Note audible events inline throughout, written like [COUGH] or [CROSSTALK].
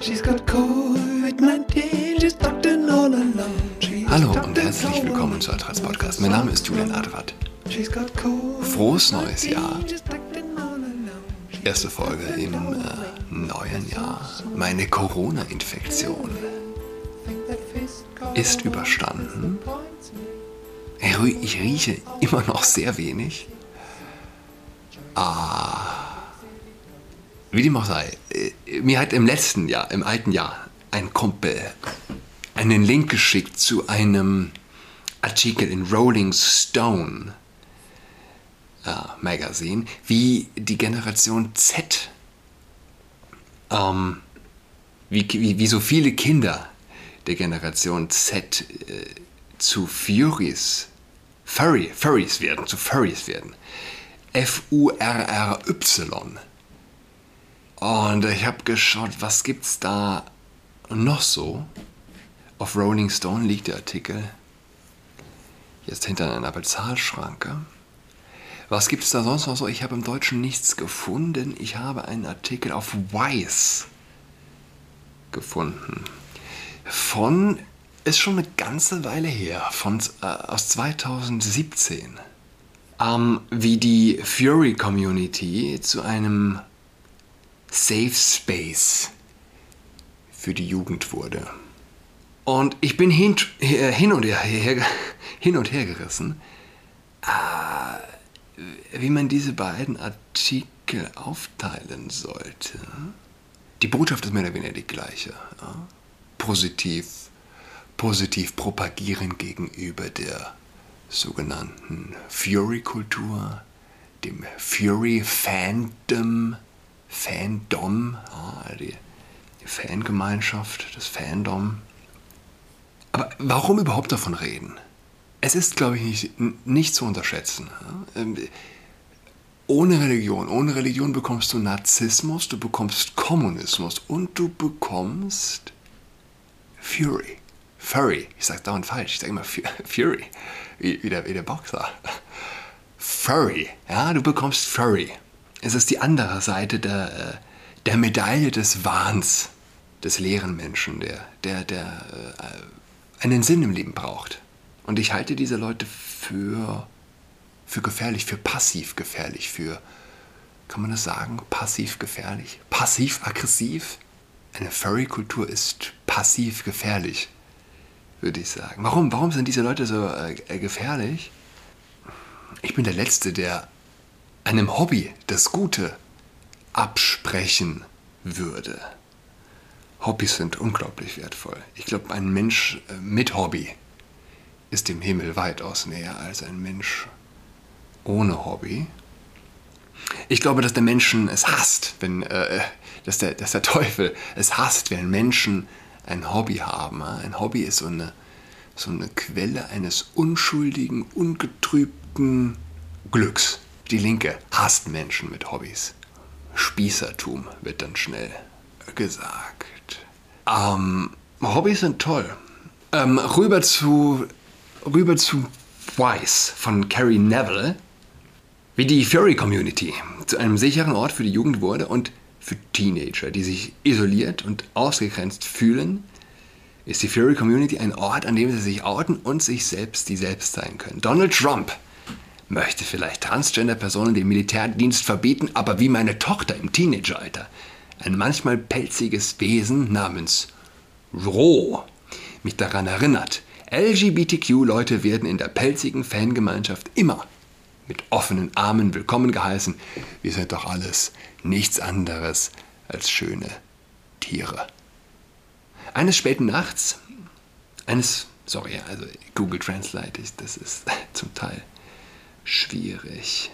She's got COVID-19, she's in all alone. Hallo und herzlich willkommen zu Adrats Podcast. Mein Name ist Julian Adrat. She's got COVID. Frohes neues Jahr. Erste Folge im äh, neuen Jahr. Meine Corona-Infektion ist überstanden. Ich rie- Ich rieche immer noch sehr wenig. Ah, wie dem auch sei, mir hat im letzten Jahr, im alten Jahr, ein Kumpel einen Link geschickt zu einem Artikel in Rolling Stone äh, Magazine, wie die Generation Z, ähm, wie, wie, wie so viele Kinder der Generation Z äh, zu Furies, Furry, Furries werden, zu Furries werden. F-U-R-R-Y. Und ich habe geschaut, was gibt's da noch so? Auf Rolling Stone liegt der Artikel. Jetzt hinter einer Bezahlschranke. Was gibt es da sonst noch so? Ich habe im Deutschen nichts gefunden. Ich habe einen Artikel auf Wise gefunden. Von, ist schon eine ganze Weile her, von, äh, aus 2017. Ähm, wie die Fury Community zu einem Safe Space für die Jugend wurde. Und ich bin hin, äh, hin, und, her, hin und her gerissen, äh, wie man diese beiden Artikel aufteilen sollte. Die Botschaft ist mehr oder weniger die gleiche. Positiv, positiv propagieren gegenüber der sogenannten Fury-Kultur, dem Fury-Fandom, Fandom, die, Fangemeinschaft, das Fandom. Aber warum überhaupt davon reden? Es ist, glaube ich, nicht, nicht zu unterschätzen. Ähm, Ohne Religion, ohne Religion bekommst du Narzissmus, du bekommst Kommunismus und du bekommst Fury. Furry. Ich sage dauernd falsch, ich sage immer Fu- [LAUGHS] Fury. Wie, wie, der, wie der Boxer. Furry. Ja, du bekommst Furry. Es ist die andere Seite der, äh, der Medaille des Wahns des leeren Menschen, der, der, der äh, einen Sinn im Leben braucht. Und ich halte diese Leute für, für gefährlich, für passiv gefährlich, für, kann man das sagen, passiv gefährlich? Passiv-aggressiv? Eine Furry-Kultur ist passiv gefährlich, würde ich sagen. Warum, warum sind diese Leute so äh, gefährlich? Ich bin der Letzte, der einem Hobby das Gute absprechen würde. Hobbys sind unglaublich wertvoll. Ich glaube, ein Mensch äh, mit Hobby ist dem Himmel weitaus näher als ein Mensch ohne Hobby. Ich glaube, dass der Menschen es hasst, wenn, äh, dass, der, dass der [LAUGHS] Teufel es hasst, wenn Menschen ein Hobby haben. Ein Hobby ist so eine, so eine Quelle eines unschuldigen, ungetrübten Glücks. Die Linke hasst Menschen mit Hobbys. Spießertum wird dann schnell gesagt. Ähm, Hobbys sind toll. Ähm, rüber zu, rüber zu Wise von Carrie Neville wie die Fury Community zu einem sicheren Ort für die Jugend wurde und für Teenager, die sich isoliert und ausgegrenzt fühlen, ist die Fury Community ein Ort, an dem sie sich outen und sich selbst die selbst sein können. Donald Trump möchte vielleicht Transgender-Personen den Militärdienst verbieten, aber wie meine Tochter im Teenageralter, ein manchmal pelziges Wesen namens Roh, mich daran erinnert, LGBTQ-Leute werden in der pelzigen Fangemeinschaft immer mit offenen Armen willkommen geheißen. Wir sind doch alles nichts anderes als schöne Tiere. Eines späten Nachts, eines, sorry, also Google Translate, das ist [LAUGHS] zum Teil schwierig.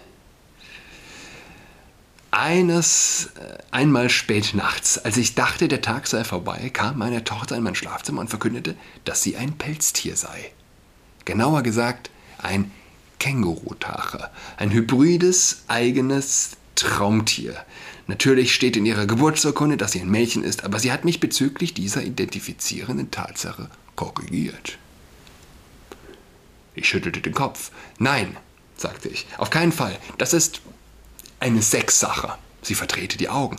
Eines, äh, einmal spät nachts, als ich dachte, der Tag sei vorbei, kam meine Tochter in mein Schlafzimmer und verkündete, dass sie ein Pelztier sei. Genauer gesagt, ein Kängurutache. Ein hybrides, eigenes Traumtier. Natürlich steht in ihrer Geburtsurkunde, dass sie ein Mädchen ist, aber sie hat mich bezüglich dieser identifizierenden Tatsache korrigiert. Ich schüttelte den Kopf. Nein, sagte ich, auf keinen Fall. Das ist eine Sexsache. Sie verdrehte die Augen.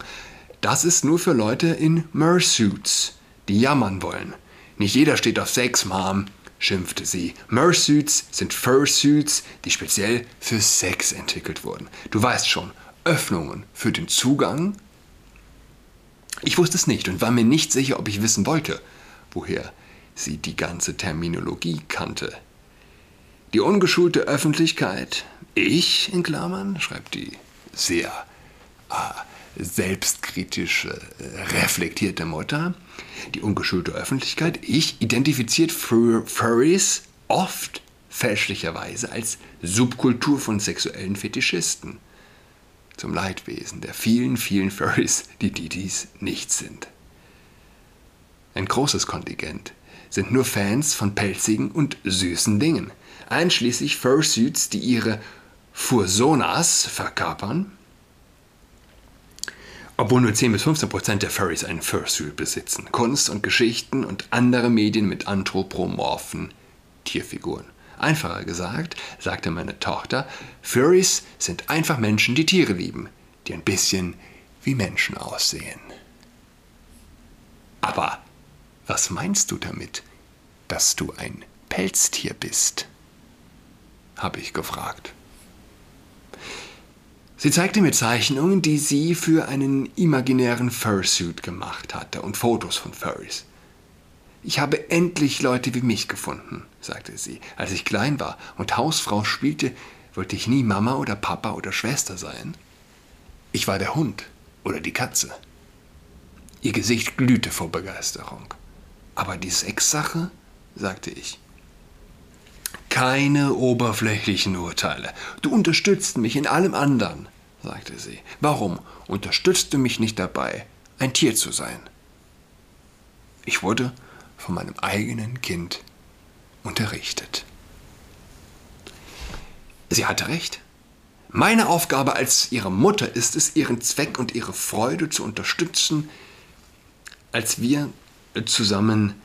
Das ist nur für Leute in Mersuits, die jammern wollen. Nicht jeder steht auf Sex, Mom, schimpfte sie. Mersuits sind Fursuits, die speziell für Sex entwickelt wurden. Du weißt schon, Öffnungen für den Zugang. Ich wusste es nicht und war mir nicht sicher, ob ich wissen wollte, woher sie die ganze Terminologie kannte. Die ungeschulte Öffentlichkeit, ich in Klammern, schreibt die sehr äh, selbstkritische, äh, reflektierte Mutter, die ungeschulte Öffentlichkeit, ich identifiziert Fur Furries oft fälschlicherweise als Subkultur von sexuellen Fetischisten. Zum Leidwesen der vielen, vielen Furries, die dies nicht sind. Ein großes Kontingent sind nur Fans von pelzigen und süßen Dingen, einschließlich Fursuits, die ihre Fursonas verkörpern, obwohl nur 10 bis 15 Prozent der Furries einen Fursuit besitzen. Kunst und Geschichten und andere Medien mit anthropomorphen Tierfiguren. Einfacher gesagt, sagte meine Tochter, Furries sind einfach Menschen, die Tiere lieben, die ein bisschen wie Menschen aussehen. Aber was meinst du damit, dass du ein Pelztier bist? habe ich gefragt. Sie zeigte mir Zeichnungen, die sie für einen imaginären Fursuit gemacht hatte und Fotos von Furries. Ich habe endlich Leute wie mich gefunden, sagte sie. Als ich klein war und Hausfrau spielte, wollte ich nie Mama oder Papa oder Schwester sein. Ich war der Hund oder die Katze. Ihr Gesicht glühte vor Begeisterung. Aber die Sexsache, sagte ich. Keine oberflächlichen Urteile. Du unterstützt mich in allem anderen, sagte sie. Warum unterstützt du mich nicht dabei, ein Tier zu sein? Ich wurde von meinem eigenen Kind unterrichtet. Sie hatte recht. Meine Aufgabe als ihre Mutter ist es, ihren Zweck und ihre Freude zu unterstützen, als wir zusammen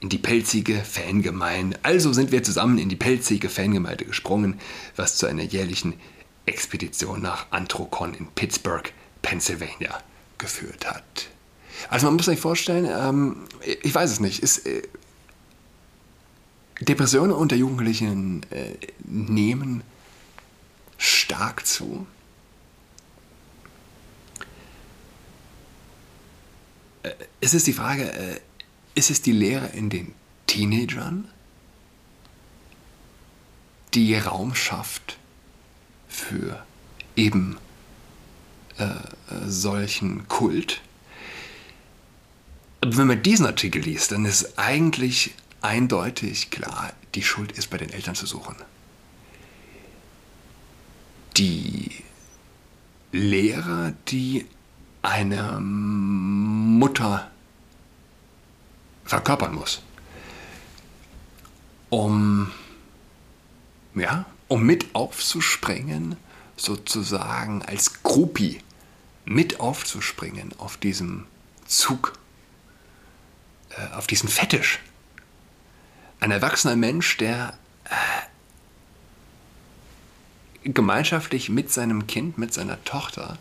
in die pelzige Fangemeinde. Also sind wir zusammen in die pelzige Fangemeinde gesprungen, was zu einer jährlichen Expedition nach Anthrocon in Pittsburgh, Pennsylvania geführt hat. Also man muss sich vorstellen, ähm, ich weiß es nicht, ist, äh, Depressionen unter Jugendlichen äh, nehmen stark zu. Äh, es ist die Frage, äh, ist es die Lehre in den Teenagern, die Raum schafft für eben äh, solchen Kult? wenn man diesen Artikel liest, dann ist eigentlich eindeutig klar, die Schuld ist bei den Eltern zu suchen. Die Lehrer, die eine Mutter verkörpern muss. Um, ja, um mit aufzuspringen, sozusagen als Groupie mit aufzuspringen auf diesem Zug, äh, auf diesen Fetisch. Ein erwachsener Mensch, der äh, gemeinschaftlich mit seinem Kind, mit seiner Tochter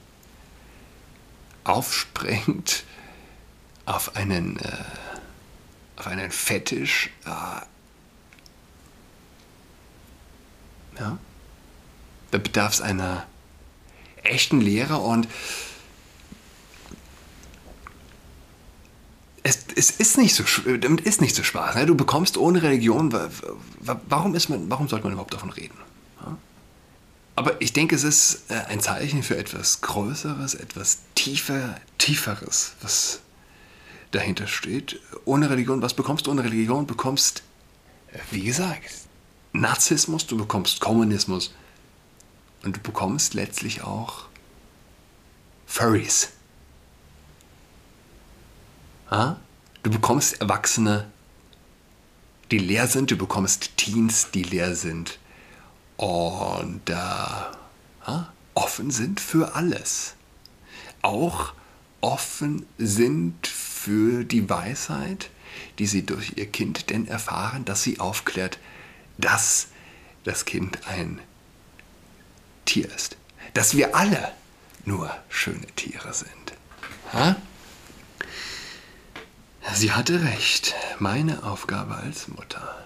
aufspringt auf einen äh, auf einen Fetisch. Äh, ja, da bedarf es einer echten Lehre und es, es, ist nicht so, damit ist nicht so Spaß. Ne? Du bekommst ohne Religion, warum, ist man, warum sollte man überhaupt davon reden? Aber ich denke, es ist äh, ein Zeichen für etwas Größeres, etwas tiefer, Tieferes, was dahinter steht. Ohne Religion, was bekommst du ohne Religion? Du bekommst, wie gesagt, Narzissmus, du bekommst Kommunismus und du bekommst letztlich auch Furries. Ha? Du bekommst Erwachsene, die leer sind, du bekommst Teens, die leer sind und äh, offen sind für alles. Auch offen sind für die Weisheit, die sie durch ihr Kind denn erfahren, dass sie aufklärt, dass das Kind ein Tier ist. Dass wir alle nur schöne Tiere sind. Ha? Sie hatte recht. Meine Aufgabe als Mutter.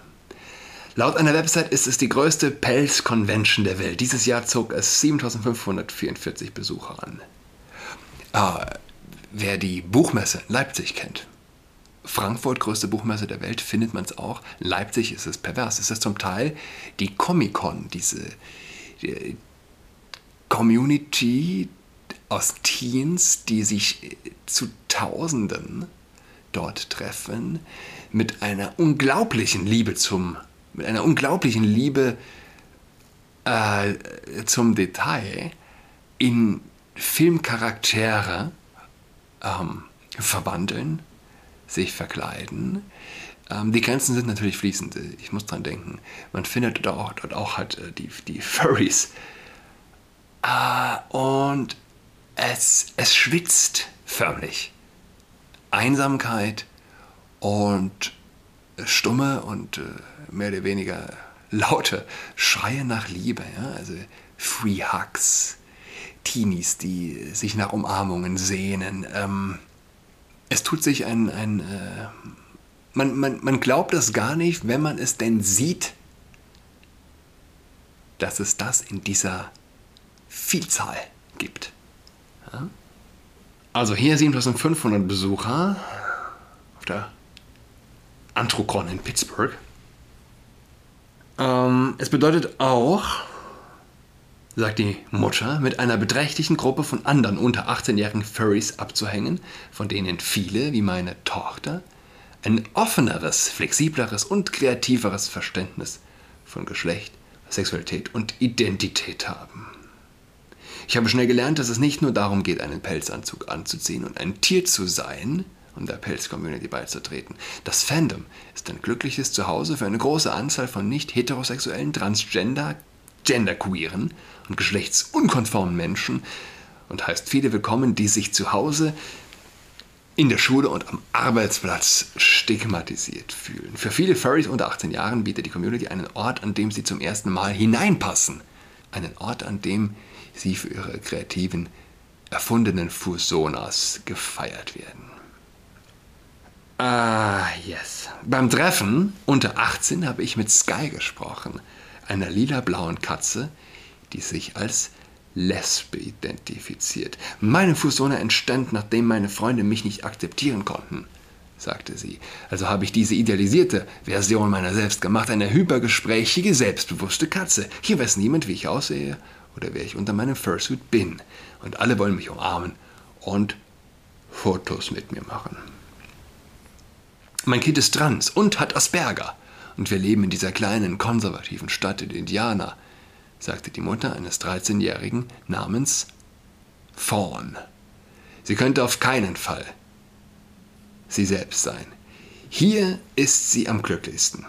Laut einer Website ist es die größte Pelz-Convention der Welt. Dieses Jahr zog es 7544 Besucher an. Ah, wer die Buchmesse Leipzig kennt, Frankfurt, größte Buchmesse der Welt, findet man es auch. Leipzig ist es pervers. Es ist zum Teil die Comic-Con, diese die Community aus Teens, die sich zu Tausenden dort treffen, mit einer unglaublichen Liebe zum, mit einer unglaublichen Liebe äh, zum Detail in Filmcharaktere ähm, verwandeln sich verkleiden. Ähm, die Grenzen sind natürlich fließend. Ich muss dran denken. Man findet dort auch, dort auch halt äh, die, die Furries. Äh, und es, es schwitzt förmlich. Einsamkeit und stumme und äh, mehr oder weniger laute Schreie nach Liebe. Ja? Also Free Hugs, Teenies, die sich nach Umarmungen sehnen. Ähm, es tut sich ein, ein äh, man, man, man glaubt es gar nicht, wenn man es denn sieht, dass es das in dieser Vielzahl gibt. Ja? Also hier 7500 Besucher auf der Antrocon in Pittsburgh. Ähm, es bedeutet auch, sagt die Mutter, mit einer beträchtlichen Gruppe von anderen unter 18-jährigen Furries abzuhängen, von denen viele, wie meine Tochter, ein offeneres, flexibleres und kreativeres Verständnis von Geschlecht, Sexualität und Identität haben. Ich habe schnell gelernt, dass es nicht nur darum geht, einen Pelzanzug anzuziehen und ein Tier zu sein, um der Pelz-Community beizutreten. Das Fandom ist ein glückliches Zuhause für eine große Anzahl von nicht heterosexuellen, transgender, genderqueeren und geschlechtsunkonformen Menschen und heißt viele willkommen, die sich zu Hause in der Schule und am Arbeitsplatz stigmatisiert fühlen. Für viele Furries unter 18 Jahren bietet die Community einen Ort, an dem sie zum ersten Mal hineinpassen. Einen Ort, an dem sie für ihre kreativen, erfundenen Fusonas gefeiert werden. Ah, yes. Beim Treffen unter 18 habe ich mit Sky gesprochen, einer lila-blauen Katze, die sich als Lesbe identifiziert. Meine Fusone entstand, nachdem meine Freunde mich nicht akzeptieren konnten, sagte sie. Also habe ich diese idealisierte Version meiner selbst gemacht, eine hypergesprächige, selbstbewusste Katze. Hier weiß niemand, wie ich aussehe oder wer ich unter meinem Fursuit bin. Und alle wollen mich umarmen und Fotos mit mir machen. Mein Kind ist trans und hat Asperger. Und wir leben in dieser kleinen, konservativen Stadt in Indiana, sagte die Mutter eines 13-Jährigen namens Fawn. Sie könnte auf keinen Fall sie selbst sein. Hier ist sie am glücklichsten.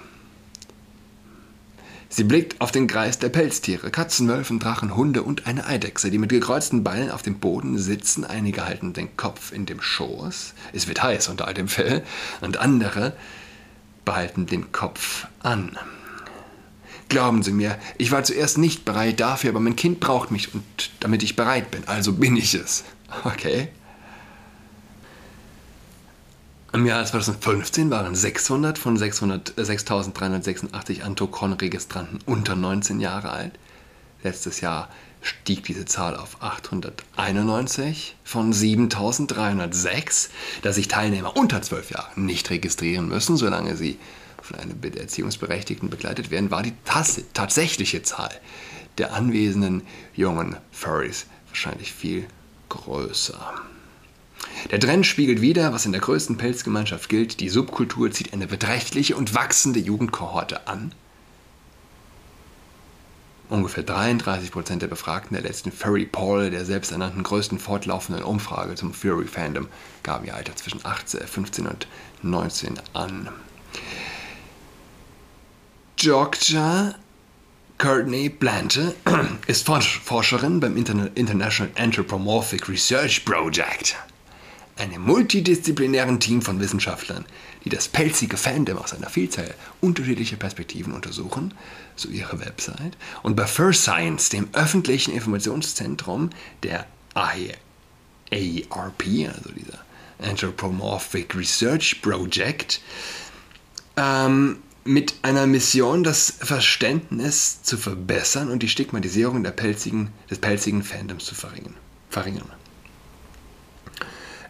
Sie blickt auf den Kreis der Pelztiere, Katzen, Wölfen, Drachen, Hunde und eine Eidechse, die mit gekreuzten Beinen auf dem Boden sitzen. Einige halten den Kopf in dem Schoß. Es wird heiß unter all dem Fell. Und andere behalten den Kopf an. Glauben Sie mir, ich war zuerst nicht bereit dafür, aber mein Kind braucht mich und damit ich bereit bin, also bin ich es. Okay? Im Jahr 2015 waren 600 von 6.386 äh, Antocon-Registranten unter 19 Jahre alt. Letztes Jahr stieg diese Zahl auf 891 von 7306, da sich Teilnehmer unter 12 Jahren nicht registrieren müssen, solange sie von einem Erziehungsberechtigten begleitet werden, war die tatsächliche Zahl der anwesenden jungen Furries wahrscheinlich viel größer. Der Trend spiegelt wider, was in der größten Pelzgemeinschaft gilt. Die Subkultur zieht eine beträchtliche und wachsende Jugendkohorte an. Ungefähr 33% der Befragten der letzten Furry Poll, der selbsternannten größten fortlaufenden Umfrage zum Furry Fandom, gaben ihr Alter zwischen 18, 15 und 19 an. Georgia Courtney Blanche [CLEARS THROAT] ist Forscherin beim International Anthropomorphic Research Project, einem multidisziplinären Team von Wissenschaftlern, die das pelzige Fandom aus einer Vielzahl unterschiedlicher Perspektiven untersuchen, so ihre Website, und bei First Science, dem öffentlichen Informationszentrum der ARP, also dieser Anthropomorphic Research Project, ähm, mit einer Mission, das Verständnis zu verbessern und die Stigmatisierung pelzigen, des pelzigen Fandoms zu verringern. verringern.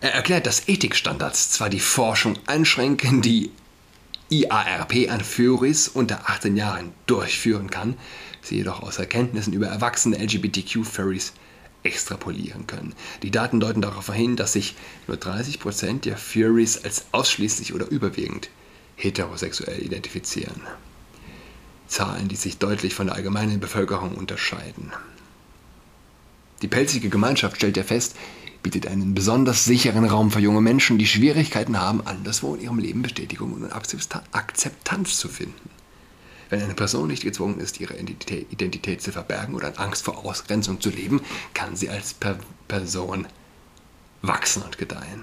Er erklärt, dass Ethikstandards zwar die Forschung einschränken, die IARP an Furries unter 18 Jahren durchführen kann, sie jedoch aus Erkenntnissen über erwachsene LGBTQ-Furries extrapolieren können. Die Daten deuten darauf hin, dass sich nur 30% der Furries als ausschließlich oder überwiegend heterosexuell identifizieren. Zahlen, die sich deutlich von der allgemeinen Bevölkerung unterscheiden. Die pelzige Gemeinschaft stellt ja fest, bietet einen besonders sicheren Raum für junge Menschen, die Schwierigkeiten haben, anderswo in ihrem Leben Bestätigung und Akzeptanz zu finden. Wenn eine Person nicht gezwungen ist, ihre Identität zu verbergen oder in Angst vor Ausgrenzung zu leben, kann sie als per Person wachsen und gedeihen.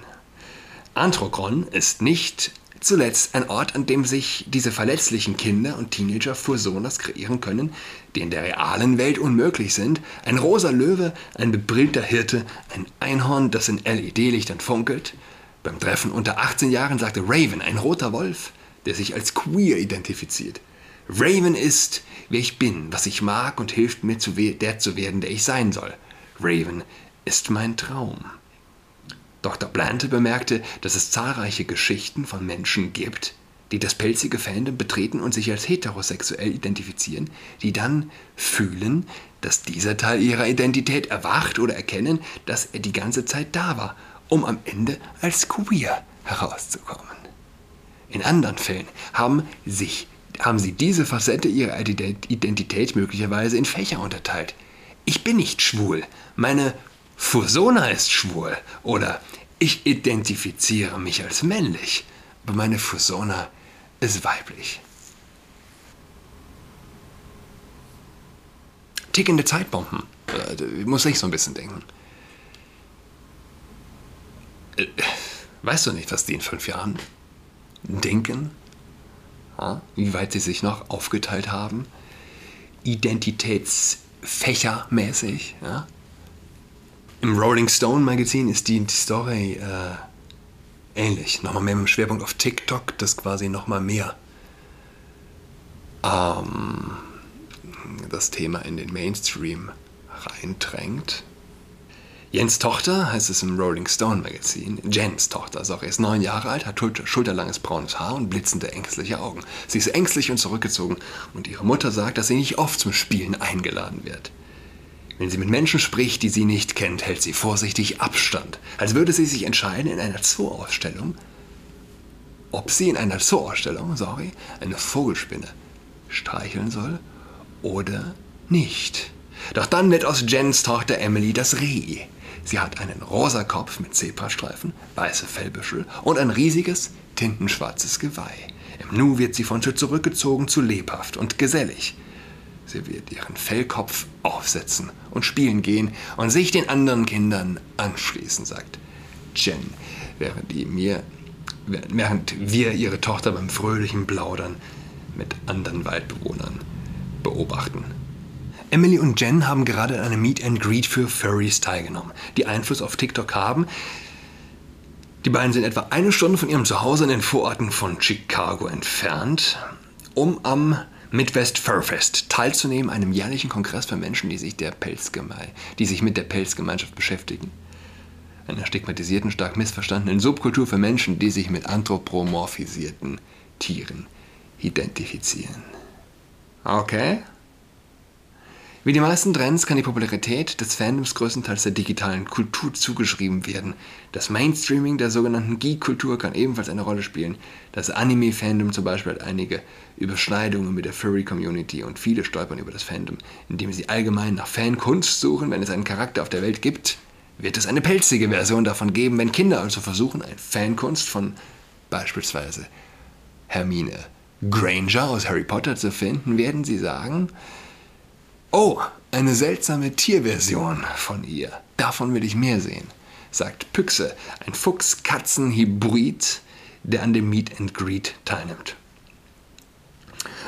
Anthrokon ist nicht Zuletzt ein Ort, an dem sich diese verletzlichen Kinder und Teenager Fursonas kreieren können, die in der realen Welt unmöglich sind. Ein rosa Löwe, ein bebrillter Hirte, ein Einhorn, das in LED-Lichtern funkelt. Beim Treffen unter 18 Jahren sagte Raven, ein roter Wolf, der sich als queer identifiziert. Raven ist, wer ich bin, was ich mag und hilft mir, zu der zu werden, der ich sein soll. Raven ist mein Traum. Dr. Blante bemerkte, dass es zahlreiche Geschichten von Menschen gibt, die das pelzige Fandom betreten und sich als heterosexuell identifizieren, die dann fühlen, dass dieser Teil ihrer Identität erwacht oder erkennen, dass er die ganze Zeit da war, um am Ende als queer herauszukommen. In anderen Fällen haben, sich, haben sie diese Facette ihrer Identität möglicherweise in Fächer unterteilt. Ich bin nicht schwul, meine Fursona ist schwul oder ich identifiziere mich als männlich, aber meine Fursona ist weiblich. Tickende Zeitbomben. Äh, muss ich so ein bisschen denken. Äh, weißt du nicht, was die in fünf Jahren denken? Wie weit sie sich noch aufgeteilt haben? Identitätsfächermäßig. Ja? Im Rolling Stone Magazin ist die Story äh, ähnlich. Nochmal mehr mit dem Schwerpunkt auf TikTok, das quasi nochmal mehr ähm, das Thema in den Mainstream reindrängt. Jens Tochter heißt es im Rolling Stone Magazin. Jens Tochter, sorry, ist neun Jahre alt, hat schulterlanges braunes Haar und blitzende ängstliche Augen. Sie ist ängstlich und zurückgezogen und ihre Mutter sagt, dass sie nicht oft zum Spielen eingeladen wird. Wenn sie mit Menschen spricht, die sie nicht kennt, hält sie vorsichtig Abstand, als würde sie sich entscheiden in einer Zoo-Ausstellung, ob sie in einer Zoo-Ausstellung, sorry, eine Vogelspinne streicheln soll oder nicht. Doch dann wird aus Jens Tochter Emily das Reh. Sie hat einen rosa Kopf mit Zebrastreifen, weiße Fellbüschel und ein riesiges, tintenschwarzes Geweih. Im Nu wird sie von Schritt zurückgezogen zu lebhaft und gesellig. Sie wird ihren Fellkopf aufsetzen und spielen gehen und sich den anderen Kindern anschließen, sagt Jen, während, mir, während wir ihre Tochter beim fröhlichen Plaudern mit anderen Waldbewohnern beobachten. Emily und Jen haben gerade an einem Meet and Greet für Furries teilgenommen, die Einfluss auf TikTok haben. Die beiden sind etwa eine Stunde von ihrem Zuhause in den Vororten von Chicago entfernt, um am Midwest Furfest teilzunehmen, einem jährlichen Kongress für Menschen, die sich, der die sich mit der Pelzgemeinschaft beschäftigen. Einer stigmatisierten, stark missverstandenen Subkultur für Menschen, die sich mit anthropomorphisierten Tieren identifizieren. Okay, wie die meisten Trends kann die Popularität des Fandoms größtenteils der digitalen Kultur zugeschrieben werden. Das Mainstreaming der sogenannten Geek-Kultur kann ebenfalls eine Rolle spielen. Das Anime-Fandom zum Beispiel hat einige Überschneidungen mit der Furry-Community und viele stolpern über das Fandom, indem sie allgemein nach Fankunst suchen. Wenn es einen Charakter auf der Welt gibt, wird es eine pelzige Version davon geben. Wenn Kinder also versuchen, eine Fankunst von beispielsweise Hermine Granger aus Harry Potter zu finden, werden sie sagen, Oh, eine seltsame Tierversion von ihr. Davon will ich mehr sehen, sagt Pyxe, ein Fuchs-Katzen-Hybrid, der an dem Meet and Greet teilnimmt.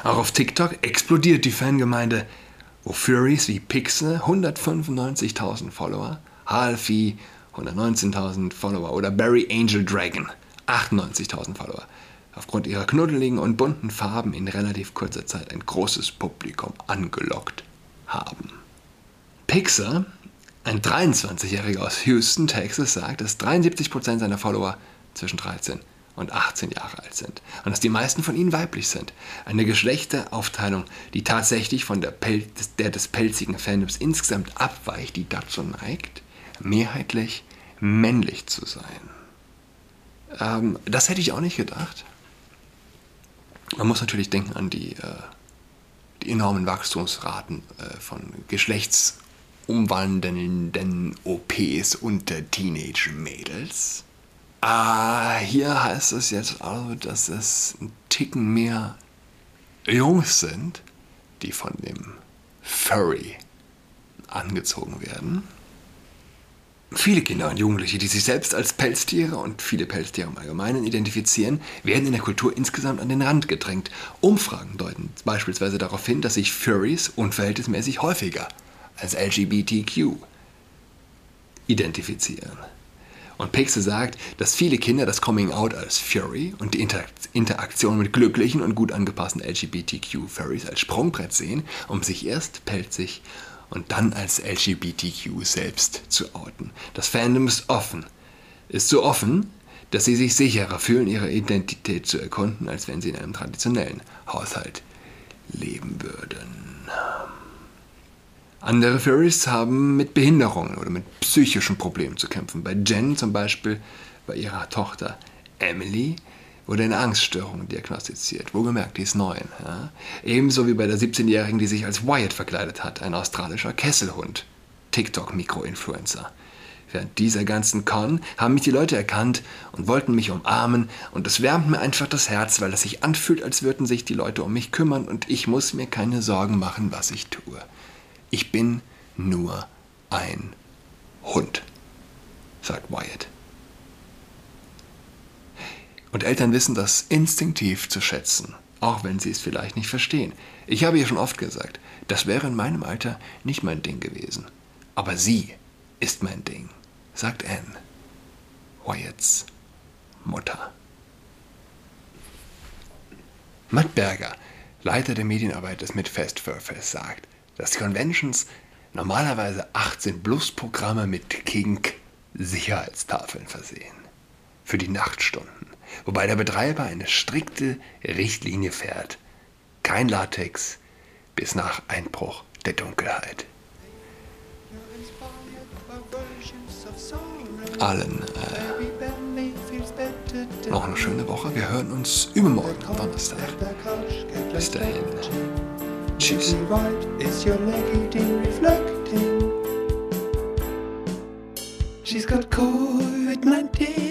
Auch auf TikTok explodiert die Fangemeinde, wo Furries wie Pixe 195.000 Follower, Halfi 119.000 Follower. Oder Barry Angel Dragon, 98.000 Follower. Aufgrund ihrer knuddeligen und bunten Farben in relativ kurzer Zeit ein großes Publikum angelockt haben. Pixar, ein 23-Jähriger aus Houston, Texas, sagt, dass 73% seiner Follower zwischen 13 und 18 Jahre alt sind und dass die meisten von ihnen weiblich sind. Eine Geschlechteraufteilung, die tatsächlich von der, Pel der des pelzigen Fandoms insgesamt abweicht, die dazu neigt, mehrheitlich männlich zu sein. Ähm, das hätte ich auch nicht gedacht. Man muss natürlich denken an die, äh, die enormen Wachstumsraten äh, von geschlechtsumwandelnden OPs unter Teenage-Mädels. Ah, hier heißt es jetzt also, dass es ein Ticken mehr Jungs sind, die von dem Furry angezogen werden. Viele Kinder und Jugendliche, die sich selbst als Pelztiere und viele Pelztiere im Allgemeinen identifizieren, werden in der Kultur insgesamt an den Rand gedrängt. Umfragen deuten beispielsweise darauf hin, dass sich Furries unverhältnismäßig häufiger als LGBTQ identifizieren. Und Pixel sagt, dass viele Kinder das Coming Out als Fury und die Interaktion mit glücklichen und gut angepassten LGBTQ-Furries als Sprungbrett sehen, um sich erst pelzig und dann als LGBTQ selbst zu outen. Das Fandom ist offen. Ist so offen, dass sie sich sicherer fühlen, ihre Identität zu erkunden, als wenn sie in einem traditionellen Haushalt leben würden. Andere Furries haben mit Behinderungen oder mit psychischen Problemen zu kämpfen. Bei Jen zum Beispiel, bei ihrer Tochter Emily, wurde eine Angststörung diagnostiziert. Wohlgemerkt, die ist neun. Ja? Ebenso wie bei der 17-Jährigen, die sich als Wyatt verkleidet hat, ein australischer Kesselhund. TikTok-Mikroinfluencer. Während dieser ganzen Con haben mich die Leute erkannt und wollten mich umarmen und es wärmt mir einfach das Herz, weil es sich anfühlt, als würden sich die Leute um mich kümmern und ich muss mir keine Sorgen machen, was ich tue. Ich bin nur ein Hund, sagt Wyatt. Und Eltern wissen das instinktiv zu schätzen, auch wenn sie es vielleicht nicht verstehen. Ich habe ja schon oft gesagt, das wäre in meinem Alter nicht mein Ding gewesen. Aber sie ist mein Ding, sagt Anne, Wyatts Mutter. Matt Berger, Leiter der Medienarbeit des Midfest Furfest, sagt, dass Conventions normalerweise 18 Plus Programme mit Kink Sicherheitstafeln versehen. Für die Nachtstunden. Wobei der Betreiber eine strikte Richtlinie fährt. Kein Latex bis nach Einbruch der Dunkelheit. Allen äh, noch eine schöne Woche. Wir hören uns übermorgen am Donnerstag. Bis dahin. Tschüss. She's got COVID-19,